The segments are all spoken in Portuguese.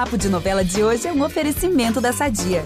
Papo de Novela de hoje é um oferecimento da Sadia.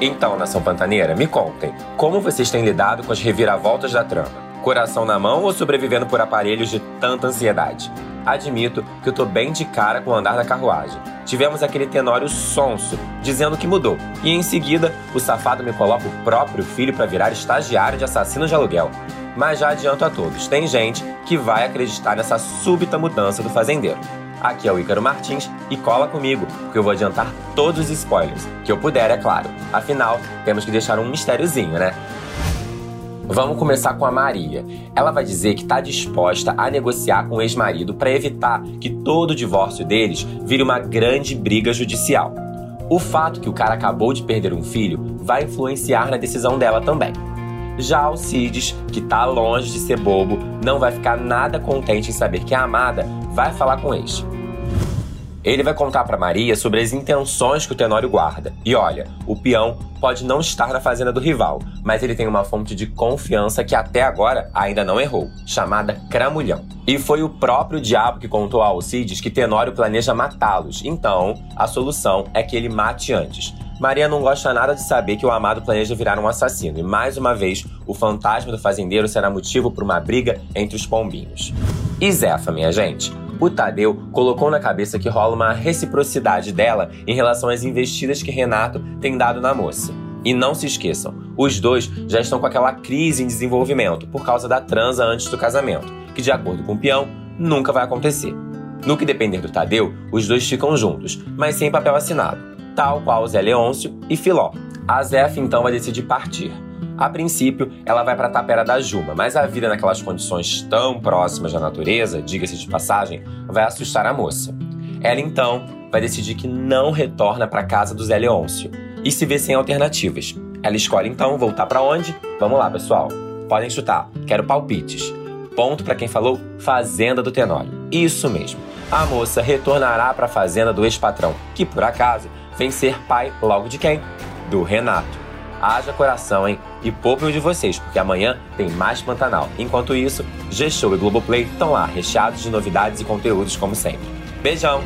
Então, nação pantaneira, me contem, como vocês têm lidado com as reviravoltas da trama? Coração na mão ou sobrevivendo por aparelhos de tanta ansiedade? Admito que eu tô bem de cara com o andar da carruagem. Tivemos aquele tenório sonso, dizendo que mudou. E em seguida, o safado me coloca o próprio filho para virar estagiário de assassino de aluguel. Mas já adianto a todos, tem gente que vai acreditar nessa súbita mudança do fazendeiro. Aqui é o Ícaro Martins e cola comigo, porque eu vou adiantar todos os spoilers, que eu puder, é claro. Afinal, temos que deixar um mistériozinho, né? Vamos começar com a Maria. Ela vai dizer que está disposta a negociar com o ex-marido para evitar que todo o divórcio deles vire uma grande briga judicial. O fato que o cara acabou de perder um filho vai influenciar na decisão dela também. Já Alcides, que tá longe de ser bobo, não vai ficar nada contente em saber que a amada vai falar com ex. Ele vai contar para Maria sobre as intenções que o Tenório guarda. E olha, o peão pode não estar na fazenda do rival, mas ele tem uma fonte de confiança que até agora ainda não errou, chamada Cramulhão. E foi o próprio diabo que contou a Alcides que Tenório planeja matá-los. Então, a solução é que ele mate antes. Maria não gosta nada de saber que o amado planeja virar um assassino, e mais uma vez, o fantasma do fazendeiro será motivo para uma briga entre os pombinhos. E Zefa, minha gente? O Tadeu colocou na cabeça que rola uma reciprocidade dela em relação às investidas que Renato tem dado na moça. E não se esqueçam, os dois já estão com aquela crise em desenvolvimento por causa da transa antes do casamento, que, de acordo com o peão, nunca vai acontecer. No que depender do Tadeu, os dois ficam juntos, mas sem papel assinado, tal qual Zé Leôncio e Filó. A Zef então vai decidir partir. A princípio, ela vai para Tapera da Juma, mas a vida naquelas condições tão próximas da natureza, diga-se de passagem, vai assustar a moça. Ela então vai decidir que não retorna para casa do Zé Leôncio e se vê sem alternativas. Ela escolhe então voltar para onde? Vamos lá, pessoal. Podem chutar. Quero palpites. Ponto para quem falou Fazenda do Tenório. Isso mesmo. A moça retornará para a fazenda do ex-patrão, que por acaso vem ser pai logo de quem? Do Renato. Haja coração, hein? E poupem de vocês, porque amanhã tem mais Pantanal. Enquanto isso, G-Show e Globoplay estão lá, recheados de novidades e conteúdos como sempre. Beijão!